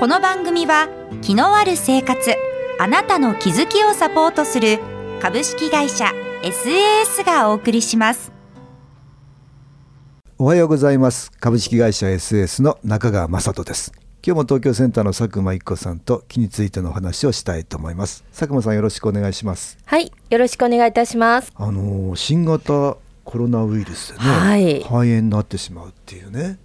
この番組は気のある生活あなたの気づきをサポートする株式会社 SAS がお送りします。おはようございます。株式会社 SAS の中川雅人です。今日も東京センターの佐久間一子さんと気についてのお話をしたいと思います。佐久間さんよろしくお願いします。はいよろしくお願いいたします。あの新型コロナウイルスでね、はい。肺炎になってしまうっていうね、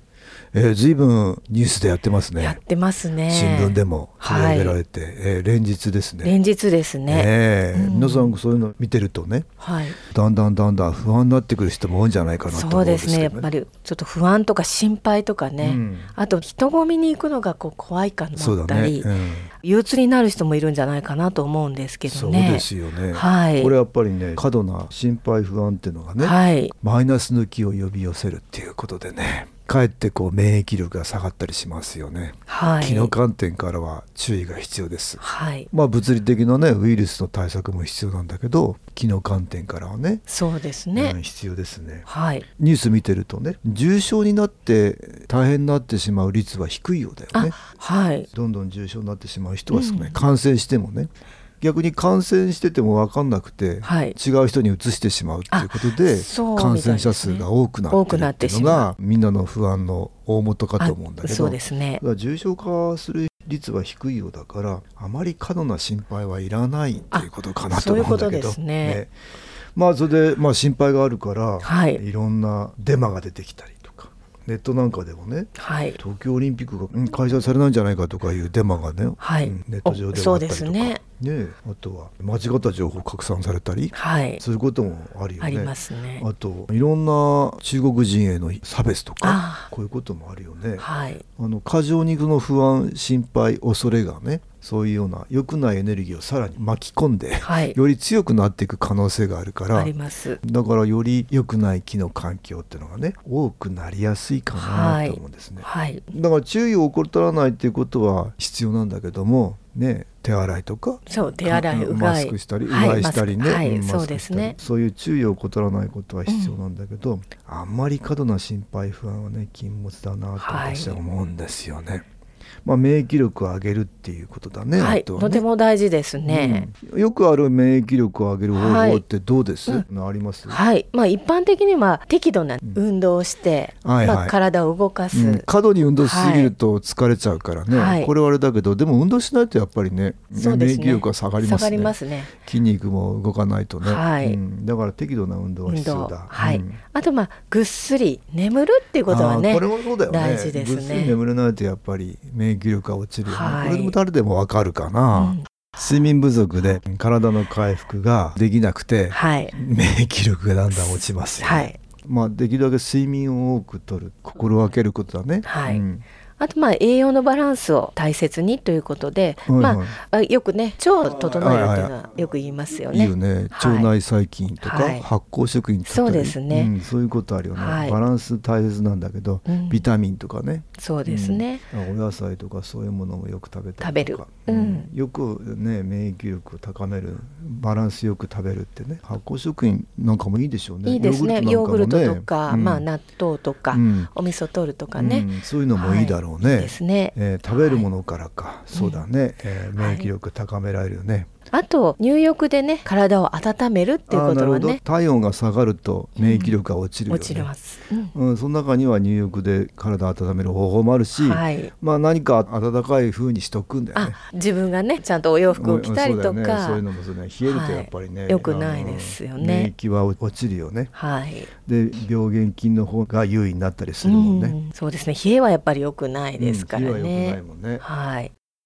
えー、ずいぶんニュースでやってますね。やってますね。新聞でも取り上げられて、はい、えー、連日ですね。連日ですね、え。ーうん、皆さんそういうの見てるとね、はい、だんだんだんだん不安になってくる人も多いんじゃないかなと思うんですけど、ね、そうですね。やっぱりちょっと不安とか心配とかね、うん、あと人混みに行くのがこう怖いかなったり、ね。うん、憂鬱になる人もいるんじゃないかなと思うんですけどね。そうですよね、はい、これやっぱりね過度な心配不安っていうのがね、はい、マイナスの気を呼び寄せるっていうことでねかえってこう免疫力が下がったりしますよね、はい、気の観点からは注意が必要です、はい、まあ物理的なねウイルスの対策も必要なんだけど気の観点からはねそうですね、うん、必要ですね、はい、ニュース見てるとね重症になって大変になってしまう率は低いようだよね。はい。どんどん重症になってしまう人は少ない、うん、感染してもね逆に感染してても分かんなくて、はい、違う人にうつしてしまうっていうことで感染者数が多くなっていうのがみんなの不安の大元かと思うんだけどそうですね。重症化する率は低いようだからあまり過度な心配はいらないっていうことかなと思うんだけど。ね。ね。まあそれでまあ心配があるから、はい、いろんなデマが出てきたりとか。ネットなんかでもね、はい、東京オリンピックが開催されないんじゃないかとかいうデマがね、はい。うん、ネット上ではあったりとか。ねね、あとは間違った情報拡散されたり、はい、することもあるよね。ありますね。あといろんな中国人への差別とかこういうこともあるよね。はい、あの過剰にその不安心配恐れがねそういうような良くないエネルギーをさらに巻き込んで、はい、より強くなっていく可能性があるからあります。だからより良くない気の環境っていうのがね多くなりやすいかなと思うんですね。はい、だから注意を怠らないっていうことは必要なんだけどもね手洗いとかそう手洗いうマスクしたりうがいしたりね、はい、うんそうですね。そういう注意を怠らないことは必要なんだけど、うん、あんまり過度な心配不安はね禁物だなと私は思うんですよね。はいまあ、免疫力を上げるっていうことだね。はい、とね。とても大事ですね、うん、よくある免疫力を上げる方法ってどうです、はいうん、あります？はい、まあ一般的には適度な運動をして、うんはいはい、まあ、体を動かす、うん、過度に運動しすぎると疲れちゃうからね、はい、これはあれだけどでも運動しないとやっぱりね、ね、免疫力が下がりますね。下がりますね。筋肉も動かないとね、はい。だから適度な運動は必要だ、はい。あとまあぐっすり眠るっていうことはねこれもそうだよね。大事ですね。ぐっすり眠れないとやっぱり免疫力が落ちるよね、はい、これでも誰でもわかるかな、うん、睡眠不足で体の回復ができなくて、はい、免疫力がだんだん落ちますよ、ね、はい、まあできるだけ睡眠を多くとる心がけることだね、はい、うんあとまあ栄養のバランスを大切にということで、はいはい、まあよくね腸を整えるというのはよく言いますよね。いいよね。腸内細菌とか、はい、発酵食品とか、そうですね、うん、そういうことあるよね、はい、バランス大切なんだけど、うん、ビタミンとかね。そうですね、うん、お野菜とかそういうものもよく食べた食べる、うん、よくね免疫力を高めるバランスよく食べるってね。発酵食品なんかもいいでしょうね。いいですね。ヨーグルトとか、まあ納豆とか、お味噌取るとかね、そういうのもいいだろうね。ですね。えー、食べるものからか、はい、そうだね、えー、免疫力高められるよね。あと入浴でね体を温めるっていうことはね。体温が下がると免疫力が落ちるよ、ね。うん、落ちます、うん、うん、その中には入浴で体を温める方法もあるし、はい、まあ何か温かい風にしとくんだよね。自分がねちゃんとお洋服を着たりとか、うん、そう,、ね、そういうのもそうね。冷えるとやっぱりね、はい、よくないですよね。免疫は落ちるよね。はい。で病原菌の方が優位になったりするもんね、うん、そうですね。冷えはやっぱり良くないですからね、うん、冷えは良くないもんね。はい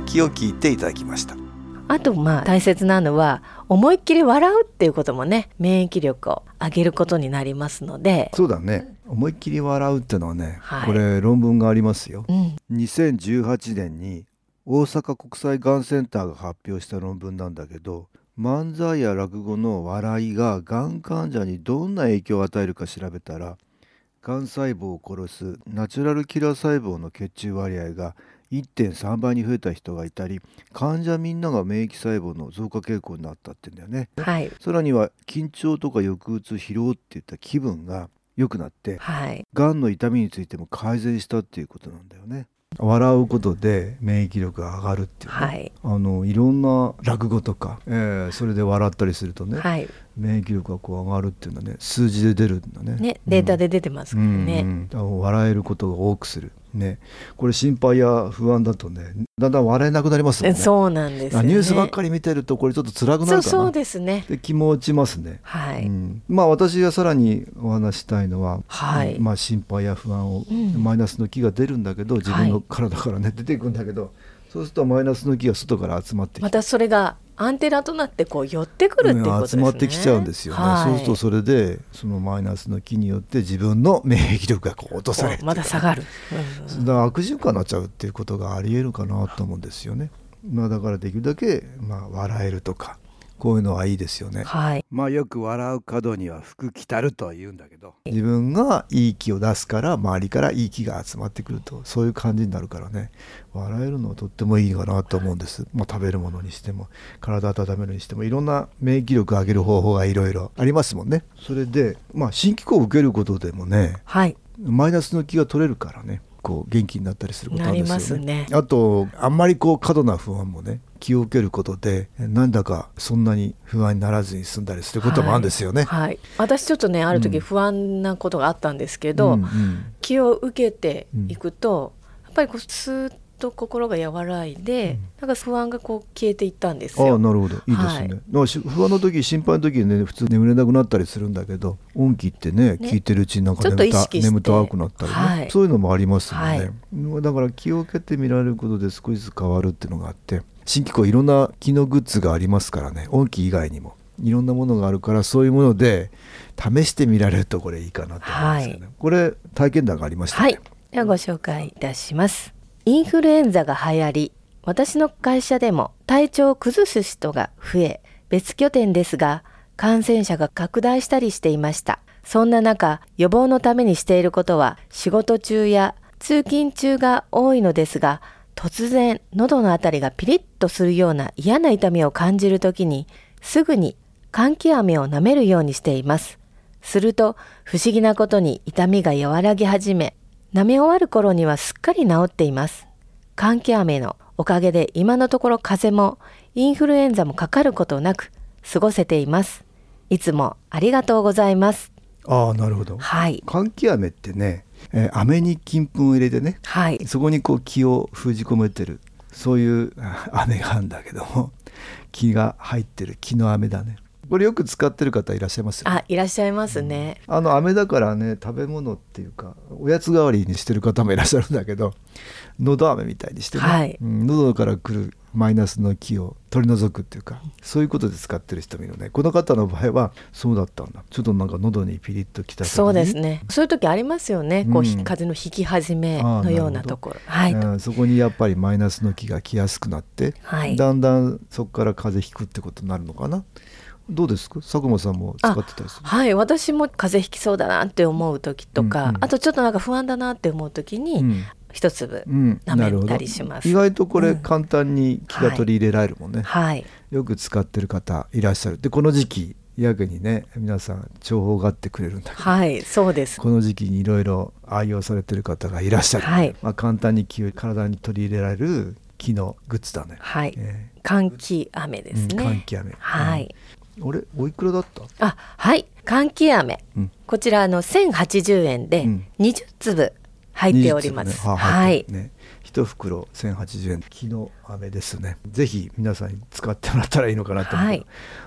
きを聞いていただきました。あとまあ大切なのは思いっきり笑うっていうこともね免疫力を上げることになりますので。そうだね。思いっきり笑うっていうのはね、はい、これ論文がありますよ、うん、2018年に大阪国際がんセンターが発表した論文なんだけど漫才や落語の笑いががん患者にどんな影響を与えるか調べたらがん細胞を殺すナチュラルキラー細胞の血中割合が1.3倍に増えた人がいたり患者みんなが免疫細胞の増加傾向になったって言うんだよね、はい、さらには緊張とか抑うつ疲労っていった気分が良くなって、はい、がんの痛みについても改善したっていうことなんだよね。笑うことで免疫力が上がるっていう、ね、はい、あのいろんな落語とか、えー、それで笑ったりするとね、はい、免疫力がこう上がるっていうのはね数字で出るんだね。ねデータで出てますからね、うん。うん、笑えることが多くするね、これ心配や不安だとねだんだん笑えなくなりますもんね。そうなんです、ね、ニュースばっかり見てるとこれちょっと辛くなるそうですね。で気も落ちますね。はい、うん、まあ私がさらにお話したいのは、はい、まあ心配や不安を、うん、マイナスの気が出るんだけど自分の体からね、出ていくんだけどそうするとマイナスの気が外から集まって。またそれがアンテナとなってこう寄ってくるっていうことですね、集まってきちゃうんですよね、はい、そうするとそれでそのマイナスの気によって自分の免疫力がこう落とされるまだ下がる、うん、だから悪循環になっちゃうっていうことがありえるかなと思うんですよね、まあ、だからできるだけまあ笑えるとかこういうのはいいですよね、はい、まあよく笑う角には福来たるとは言うんだけど。自分がいい気を出すから周りからいい気が集まってくるとそういう感じになるからね。笑えるのはとってもいいかなと思うんです、まあ、食べるものにしても体温めるにしてもいろんな免疫力を上げる方法がいろいろありますもんね。それでまあ新機構を受けることでもね、はい、マイナスの気が取れるからねこう元気になったりすることあるんですよね。ね。あとあんまりこう過度な不安もね気を受けることでなんだかそんなに不安にならずに済んだりすることもあるんですよね。はい、はい、私ちょっとねある時不安なことがあったんですけど、うんうん、気を受けていくと、やっぱりこうスーッと心が和らいで、うん、なんか不安がこう消えていったんですよ。あなるほど。い。いですね。はい、不安の時心配の時にね普通眠れなくなったりするんだけど音気ってね聞いてるうちになんか眠た眠たくなったりね、はい、そういうのもありますよね、はい、だから気を受けて見られることで少しずつ変わるっていうのがあって新機構いろんな機能グッズがありますからね。音気以外にも。いろんなものがあるからそういうもので試してみられるとこれいいかなと思いますよね、これ体験談がありました、ね、はい。ではご紹介いたしますインフルエンザが流行り、私の会社でも体調を崩す人が増え、別拠点ですが、感染者が拡大したりしていました。そんな中、予防のためにしていることは、仕事中や通勤中が多いのですが、突然、喉のあたりがピリッとするような嫌な痛みを感じるときに、すぐに換気飴を舐めるようにしています。すると、不思議なことに痛みが和らぎ始め、舐め終わる頃にはすっかり治っています。換気雨のおかげで今のところ風邪もインフルエンザもかかることなく過ごせています。いつもありがとうございます。ああなるほど。はい。換気飴ってね、えー、飴に金粉を入れてね、はい、そこにこう気を封じ込めてるそういう飴があるんだけども気が入ってる気の飴だね。これよく使ってる方いらっしゃいますよ、ね、あいらっしゃいますね、うん、あの飴だからね食べ物っていうかおやつ代わりにしてる方もいらっしゃるんだけど喉飴みたいにしてね、はい、うん、喉からくるマイナスの気を取り除くっていうかそういうことで使ってる人もいるね。この方の場合はそうだったんだ。ちょっとなんか喉にピリッときたそうですね。そういう時ありますよね、こう風の引き始めのようなところ。はい、そこにやっぱりマイナスの気が来やすくなって、はい、だんだんそこから風邪ひくってことになるのかなどうですか？佐久間さんも使ってたりする？はい。私も風邪ひきそうだなって思う時とか、うんうん、あとちょっとなんか不安だなって思う時に、うん、一粒舐めたりします、うん、意外とこれ簡単に気が取り入れられるもんね、はい、よく使ってる方いらっしゃる。でこの時期やけにね皆さん重宝がってくれるんだけどはい。そうです。この時期にいろいろ愛用されてる方がいらっしゃる、はい、まあ、簡単に気を体に取り入れられる木のグッズだね。はい、えー、換気飴ですね、うん、換気飴。はい、あれ？おいくらだった？あはい。換気飴、うん、こちらの1080円で20粒入っております、ね、はい、ね、一袋1080円木の飴ですね。ぜひ皆さんに使ってもらったらいいのかなと思って、はい、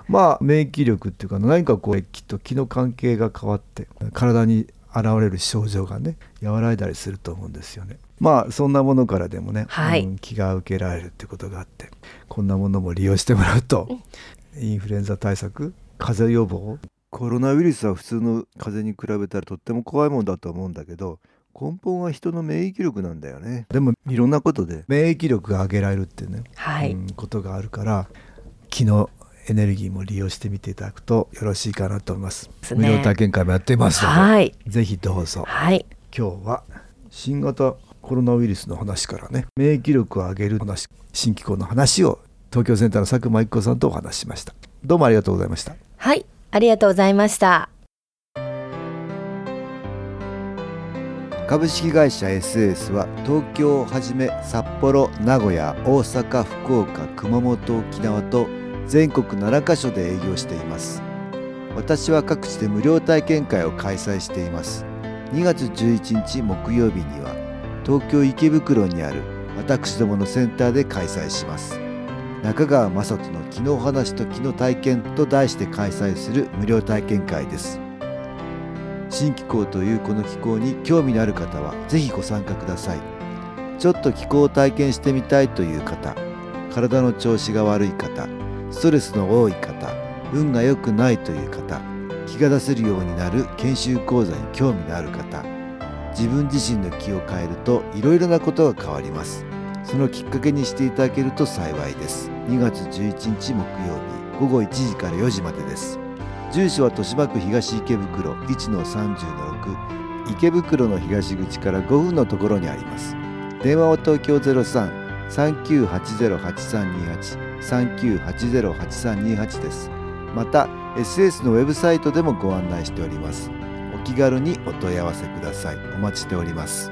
まあ免疫力っていうか何かこうきっと気の関係が変わって体に現れる症状がね和らいだりすると思うんですよね。まあそんなものからでもね、はい。うん気が受けられるってことがあってこんなものも利用してもらうと、インフルエンザ対策風邪予防？コロナウイルスは普通の風邪に比べたらとっても怖いもんだと思うんだけど根本は人の免疫力なんだよね。でもいろんなことで。免疫力が上げられるっていうね、はい、うんことがあるから気のエネルギーも利用してみていただくとよろしいかなと思いますね。無料体験会もやっていますので、はい。ぜひどうぞ。はい。今日は新型コロナウイルスの話からね免疫力を上げる話新機構の話を東京センターの佐久間一子さんとお話ししました。どうもありがとうございました。はいありがとうございました。株式会社 SS は東京をはじめ札幌名古屋大阪福岡熊本沖縄と全国7カ所で営業しています。私は各地で無料体験会を開催しています。2月11日木曜日には東京池袋にある私どものセンターで開催します中川雅人の「気の話と気の体験」と題して開催する無料体験会です。新気候というこの気候に興味のある方はぜひご参加ください。ちょっと気候を体験してみたいという方体の調子が悪い方ストレスの多い方運が良くないという方気が出せるようになる研修講座に興味のある方自分自身の気を変えるといろいろなことが変わります。そのきっかけにしていただけると幸いです。2月11日木曜日午後1時から4時までです。住所は豊島区東池袋1-30-6池袋の東口から5分のところにあります。電話は東京03-3980-8328 3980-8328です。また SS のウェブサイトでもご案内しております。お気軽にお問い合わせください。お待ちしております。